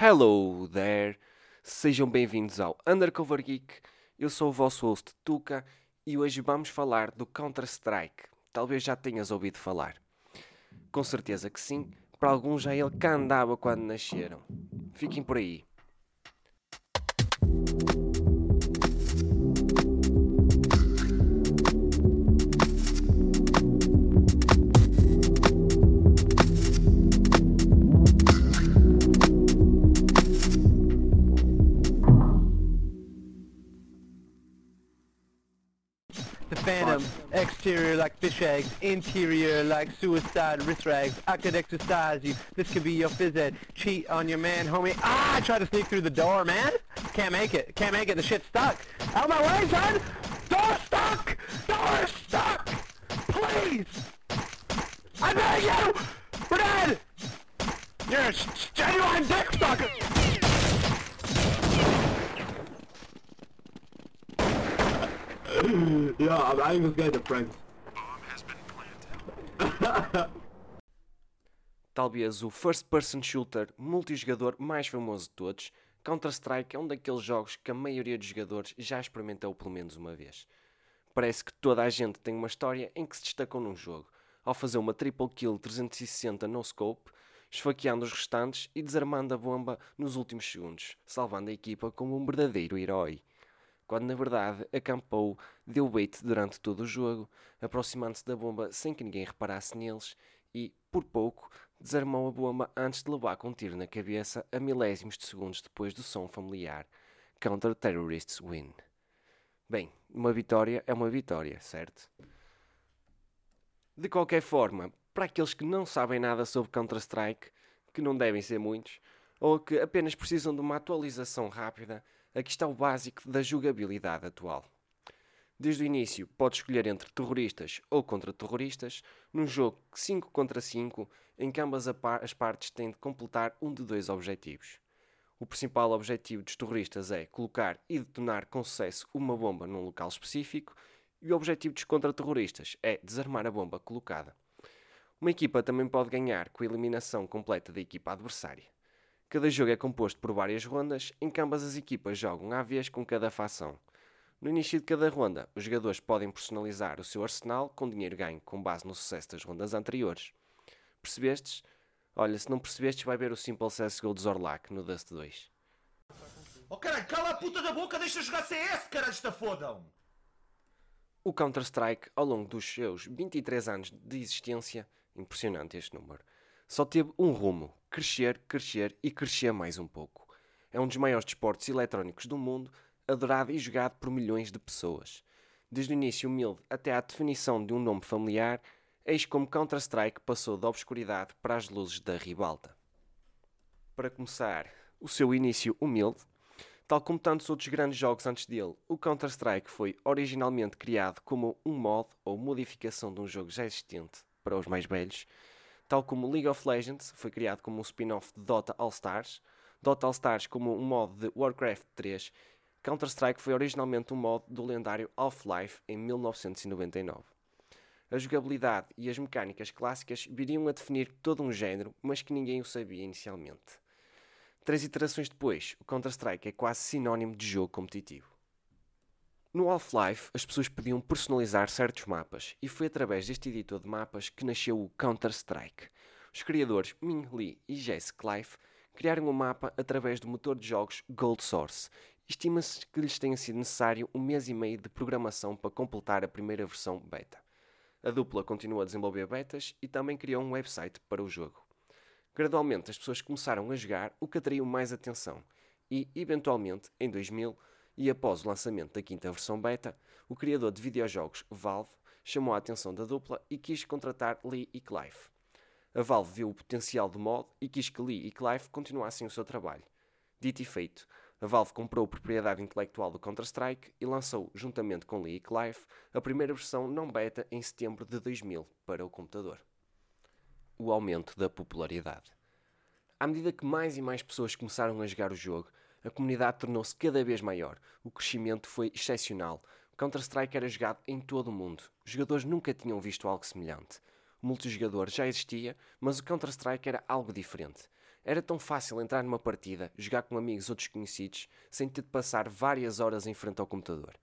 Hello there! Sejam bem-vindos ao Undercover Geek. Eu sou o vosso host Tuca e hoje vamos falar do Counter-Strike. Talvez já tenhas ouvido falar. Com certeza que sim, para alguns já ele cá andava quando nasceram. Fiquem por aí. Like fish eggs, interior like suicide wrist rags. I could exercise you. This could be your phys ed. Cheat on your man, homie. Ah, I tried to sneak through the door, man. Can't make it. Can't make it. The shit's stuck. Out of my way, son. Door stuck. Door stuck. Please. I beg you. We're dead. You're a genuine dick sucker. yeah i'm just geil, der Prank. Talvez o first-person shooter multijogador mais famoso de todos, Counter-Strike é um daqueles jogos que a maioria dos jogadores já experimentou pelo menos uma vez. Parece que toda a gente tem uma história em que se destacou num jogo, ao fazer uma triple kill 360 no scope, esfaqueando os restantes e desarmando a bomba nos últimos segundos, salvando a equipa como um verdadeiro herói quando na verdade acampou, deu bait durante todo o jogo, aproximando-se da bomba sem que ninguém reparasse neles e, por pouco, desarmou a bomba antes de levar com um tiro na cabeça a milésimos de segundos depois do som familiar Counter-Terrorists Win. Bem, uma vitória é uma vitória, certo? De qualquer forma, para aqueles que não sabem nada sobre Counter-Strike, que não devem ser muitos, ou que apenas precisam de uma atualização rápida, aqui está o básico da jogabilidade atual. Desde o início, pode escolher entre terroristas ou contra-terroristas, num jogo 5 contra 5, em que ambas as partes têm de completar um de dois objetivos. O principal objetivo dos terroristas é colocar e detonar com sucesso uma bomba num local específico, e o objetivo dos contra-terroristas é desarmar a bomba colocada. Uma equipa também pode ganhar com a eliminação completa da equipa adversária. Cada jogo é composto por várias rondas, em que ambas as equipas jogam à vez com cada facção. No início de cada ronda, os jogadores podem personalizar o seu arsenal com dinheiro ganho com base no sucesso das rondas anteriores. Percebestes? Olha, se não percebestes, vai ver o Simple CSGO de Zorlak no Dust 2. Oh caralho, cala a puta da boca, deixa jogar CS, caralho, esta fodam! O Counter-Strike, ao longo dos seus 23 anos de existência, impressionante este número, só teve um rumo: crescer, crescer e crescer mais um pouco. É um dos maiores desportos eletrónicos do mundo, adorado e jogado por milhões de pessoas. Desde o início humilde até à definição de um nome familiar, eis como Counter-Strike passou da obscuridade para as luzes da ribalta. Para começar, o seu início humilde, Tal como tantos outros grandes jogos antes dele, o Counter-Strike foi originalmente criado como um mod ou modificação de um jogo já existente para os mais velhos, tal como League of Legends foi criado como um spin-off de Dota All-Stars, Dota All-Stars como um mod de Warcraft 3, Counter-Strike foi originalmente um mod do lendário Half-Life em 1999. A jogabilidade e as mecânicas clássicas viriam a definir todo um género, mas que ninguém o sabia inicialmente. Três iterações depois, o Counter-Strike é quase sinónimo de jogo competitivo. No Half-Life, as pessoas podiam personalizar certos mapas, e foi através deste editor de mapas que nasceu o Counter-Strike. Os criadores Ming Lee e Jesse Clive criaram o mapa através do motor de jogos Gold Source. Estima-se que lhes tenha sido necessário um mês e meio de programação para completar a primeira versão beta. A dupla continuou a desenvolver betas e também criou um website para o jogo. Gradualmente as pessoas começaram a jogar o que atraiu mais atenção e, eventualmente, em 2000 e após o lançamento da quinta versão beta, o criador de videojogos Valve chamou a atenção da dupla e quis contratar Lee e Clive. A Valve viu o potencial do mod e quis que Lee e Clive continuassem o seu trabalho. Dito e feito, a Valve comprou a propriedade intelectual do Counter-Strike e lançou, juntamente com Lee e Clive, a primeira versão não beta em setembro de 2000 para o computador o aumento da popularidade. À medida que mais e mais pessoas começaram a jogar o jogo, a comunidade tornou-se cada vez maior. O crescimento foi excepcional. Counter-Strike era jogado em todo o mundo. Os jogadores nunca tinham visto algo semelhante. O multijogador já existia, mas o Counter-Strike era algo diferente. Era tão fácil entrar numa partida, jogar com amigos ou desconhecidos, sem ter de passar várias horas em frente ao computador.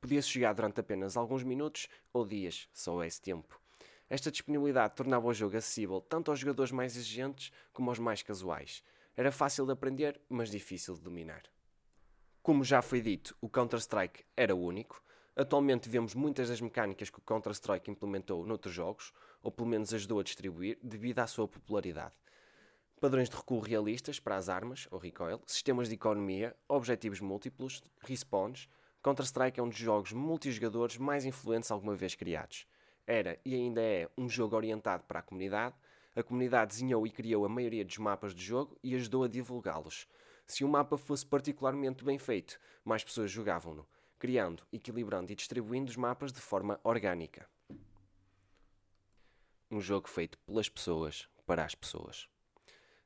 Podia-se jogar durante apenas alguns minutos ou dias, só houvesse tempo. Esta disponibilidade tornava o jogo acessível tanto aos jogadores mais exigentes como aos mais casuais. Era fácil de aprender, mas difícil de dominar. Como já foi dito, o Counter-Strike era único. Atualmente vemos muitas das mecânicas que o Counter-Strike implementou noutros jogos, ou pelo menos ajudou a distribuir, devido à sua popularidade. Padrões de recuo realistas para as armas, ou recoil, sistemas de economia, objetivos múltiplos, respawns. Counter-Strike é um dos jogos multijogadores mais influentes alguma vez criados. Era e ainda é um jogo orientado para a comunidade. A comunidade desenhou e criou a maioria dos mapas de jogo e ajudou a divulgá-los. Se um mapa fosse particularmente bem feito, mais pessoas jogavam-no, criando, equilibrando e distribuindo os mapas de forma orgânica. Um jogo feito pelas pessoas para as pessoas.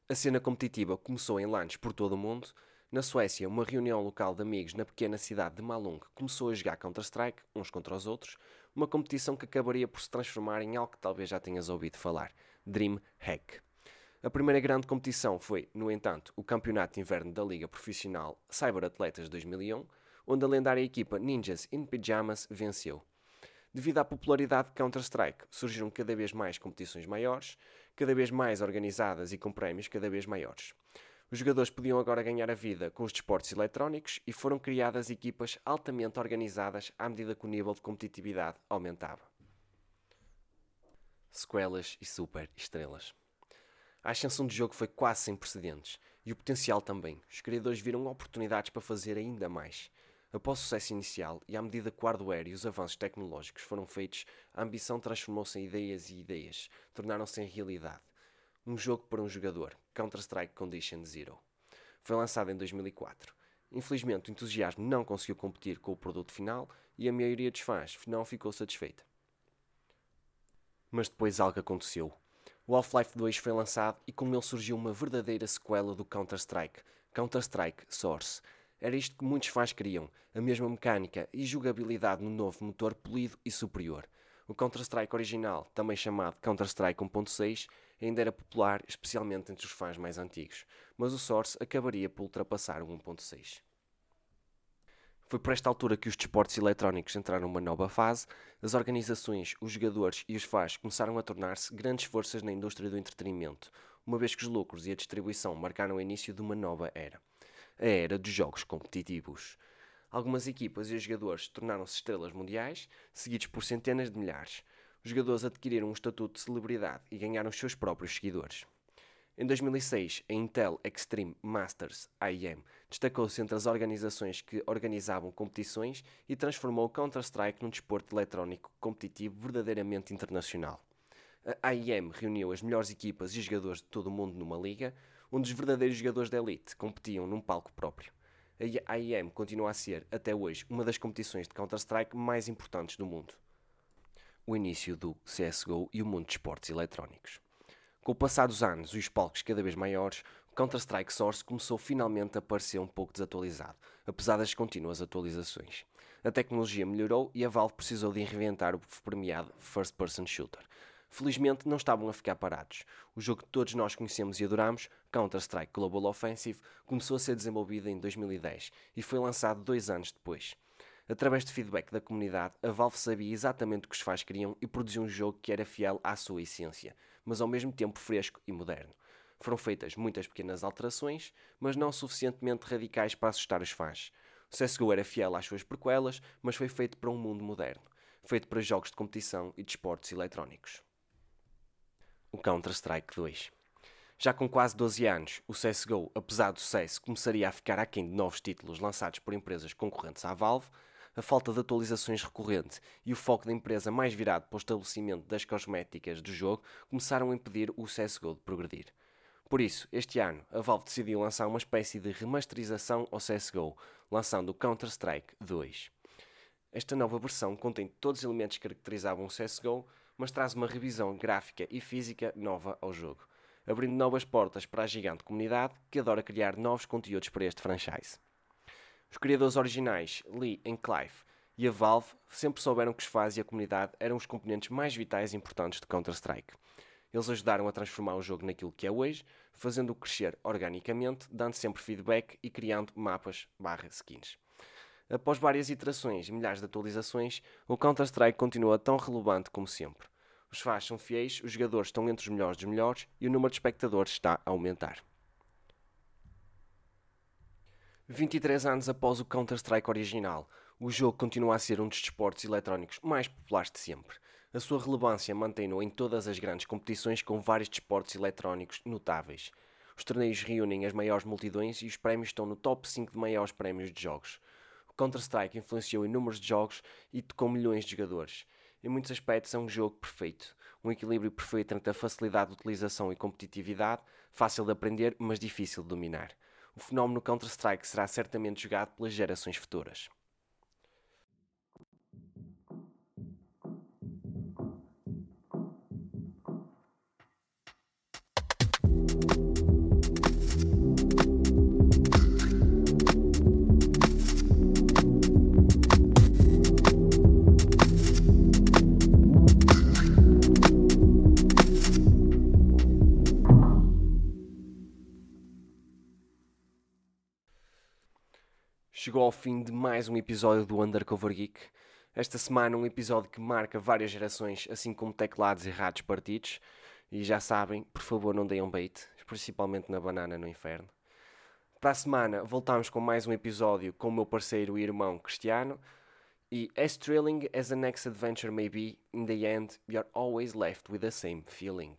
A cena competitiva começou em LANs por todo o mundo. Na Suécia, uma reunião local de amigos na pequena cidade de Malung começou a jogar Counter-Strike, uns contra os outros, uma competição que acabaria por se transformar em algo que talvez já tenhas ouvido falar, Dream Hack. A primeira grande competição foi, no entanto, o Campeonato de Inverno da Liga Profissional Cyber Atletas 2001, onde a lendária equipa Ninjas in Pyjamas venceu. Devido à popularidade de Counter-Strike, surgiram cada vez mais competições maiores, cada vez mais organizadas e com prémios cada vez maiores. Os jogadores podiam agora ganhar a vida com os desportos eletrónicos e foram criadas equipas altamente organizadas à medida que o nível de competitividade aumentava. Sequelas e super estrelas. A ascensão do jogo foi quase sem precedentes e o potencial também. Os criadores viram oportunidades para fazer ainda mais. Após o sucesso inicial e à medida que o hardware e os avanços tecnológicos foram feitos, a ambição transformou-se em ideias e ideias, tornaram-se em realidade. Um jogo para um jogador, Counter-Strike Condition Zero. Foi lançado em 2004. Infelizmente, o entusiasmo não conseguiu competir com o produto final e a maioria dos fãs não ficou satisfeita. Mas depois algo aconteceu. O Half-Life 2 foi lançado e com ele surgiu uma verdadeira sequela do Counter-Strike, Counter-Strike Source. Era isto que muitos fãs queriam, a mesma mecânica e jogabilidade no novo motor polido e superior. O Counter-Strike original, também chamado Counter-Strike 1.6, ainda era popular, especialmente entre os fãs mais antigos, mas o Source acabaria por ultrapassar o 1.6. Foi por esta altura que os desportos eletrónicos entraram numa nova fase, as organizações, os jogadores e os fãs começaram a tornar-se grandes forças na indústria do entretenimento, uma vez que os lucros e a distribuição marcaram o início de uma nova era. A era dos jogos competitivos. Algumas equipas e os jogadores tornaram-se estrelas mundiais, seguidos por centenas de milhares. Os jogadores adquiriram um estatuto de celebridade e ganharam os seus próprios seguidores. Em 2006, a Intel Extreme Masters IEM destacou-se entre as organizações que organizavam competições e transformou o Counter-Strike num desporto eletrónico competitivo verdadeiramente internacional. A IEM reuniu as melhores equipas e jogadores de todo o mundo numa liga, onde os verdadeiros jogadores da elite competiam num palco próprio. A IEM continua a ser, até hoje, uma das competições de Counter-Strike mais importantes do mundo. O início do CSGO e o mundo de esportes eletrónicos. Com o passar dos anos e os palcos cada vez maiores, o Counter-Strike Source começou finalmente a parecer um pouco desatualizado, apesar das contínuas atualizações. A tecnologia melhorou e a Valve precisou de reinventar o premiado First Person Shooter. Felizmente não estavam a ficar parados. O jogo que todos nós conhecemos e adoramos, Counter-Strike Global Offensive, começou a ser desenvolvido em 2010 e foi lançado dois anos depois. Através de feedback da comunidade, a Valve sabia exatamente o que os fãs queriam e produziu um jogo que era fiel à sua essência mas ao mesmo tempo fresco e moderno. Foram feitas muitas pequenas alterações, mas não suficientemente radicais para assustar os fãs. O CSGO era fiel às suas prequelas, mas foi feito para um mundo moderno, feito para jogos de competição e de esportes eletrónicos. O Counter-Strike 2 já com quase 12 anos, o CSGO, apesar do sucesso, começaria a ficar aquém de novos títulos lançados por empresas concorrentes à Valve, a falta de atualizações recorrente e o foco da empresa mais virado para o estabelecimento das cosméticas do jogo começaram a impedir o CSGO de progredir. Por isso, este ano, a Valve decidiu lançar uma espécie de remasterização ao CSGO, lançando o Counter-Strike 2. Esta nova versão contém todos os elementos que caracterizavam o CSGO, mas traz uma revisão gráfica e física nova ao jogo, abrindo novas portas para a gigante comunidade que adora criar novos conteúdos para este franchise. Os criadores originais, Lee e Clive, e a Valve sempre souberam que os fãs e a comunidade eram os componentes mais vitais e importantes de Counter-Strike. Eles ajudaram a transformar o jogo naquilo que é hoje, fazendo-o crescer organicamente, dando sempre feedback e criando mapas barra skins. Após várias iterações e milhares de atualizações, o Counter-Strike continua tão relevante como sempre. Os fãs são fiéis, os jogadores estão entre os melhores dos melhores e o número de espectadores está a aumentar. 23 anos após o Counter-Strike original, o jogo continua a ser um dos desportos eletrónicos mais populares de sempre. A sua relevância mantém-no em todas as grandes competições com vários desportos eletrónicos notáveis. Os torneios reúnem as maiores multidões e os prémios estão no top 5 de maiores prémios de jogos. O Counter-Strike influenciou inúmeros jogos e tocou milhões de jogadores. Em muitos aspectos é um jogo perfeito, um equilíbrio perfeito entre a facilidade de utilização e competitividade, fácil de aprender, mas difícil de dominar. O fenómeno Counter-Strike será certamente jogado pelas gerações futuras. Chegou ao fim de mais um episódio do Undercover Geek. Esta semana, um episódio que marca várias gerações, assim como teclados e rádios partidos. E já sabem, por favor, não deem bait, principalmente na banana no inferno. Para a semana, voltamos com mais um episódio com o meu parceiro e irmão Cristiano. E as thrilling as the next adventure may be, in the end, you're always left with the same feeling.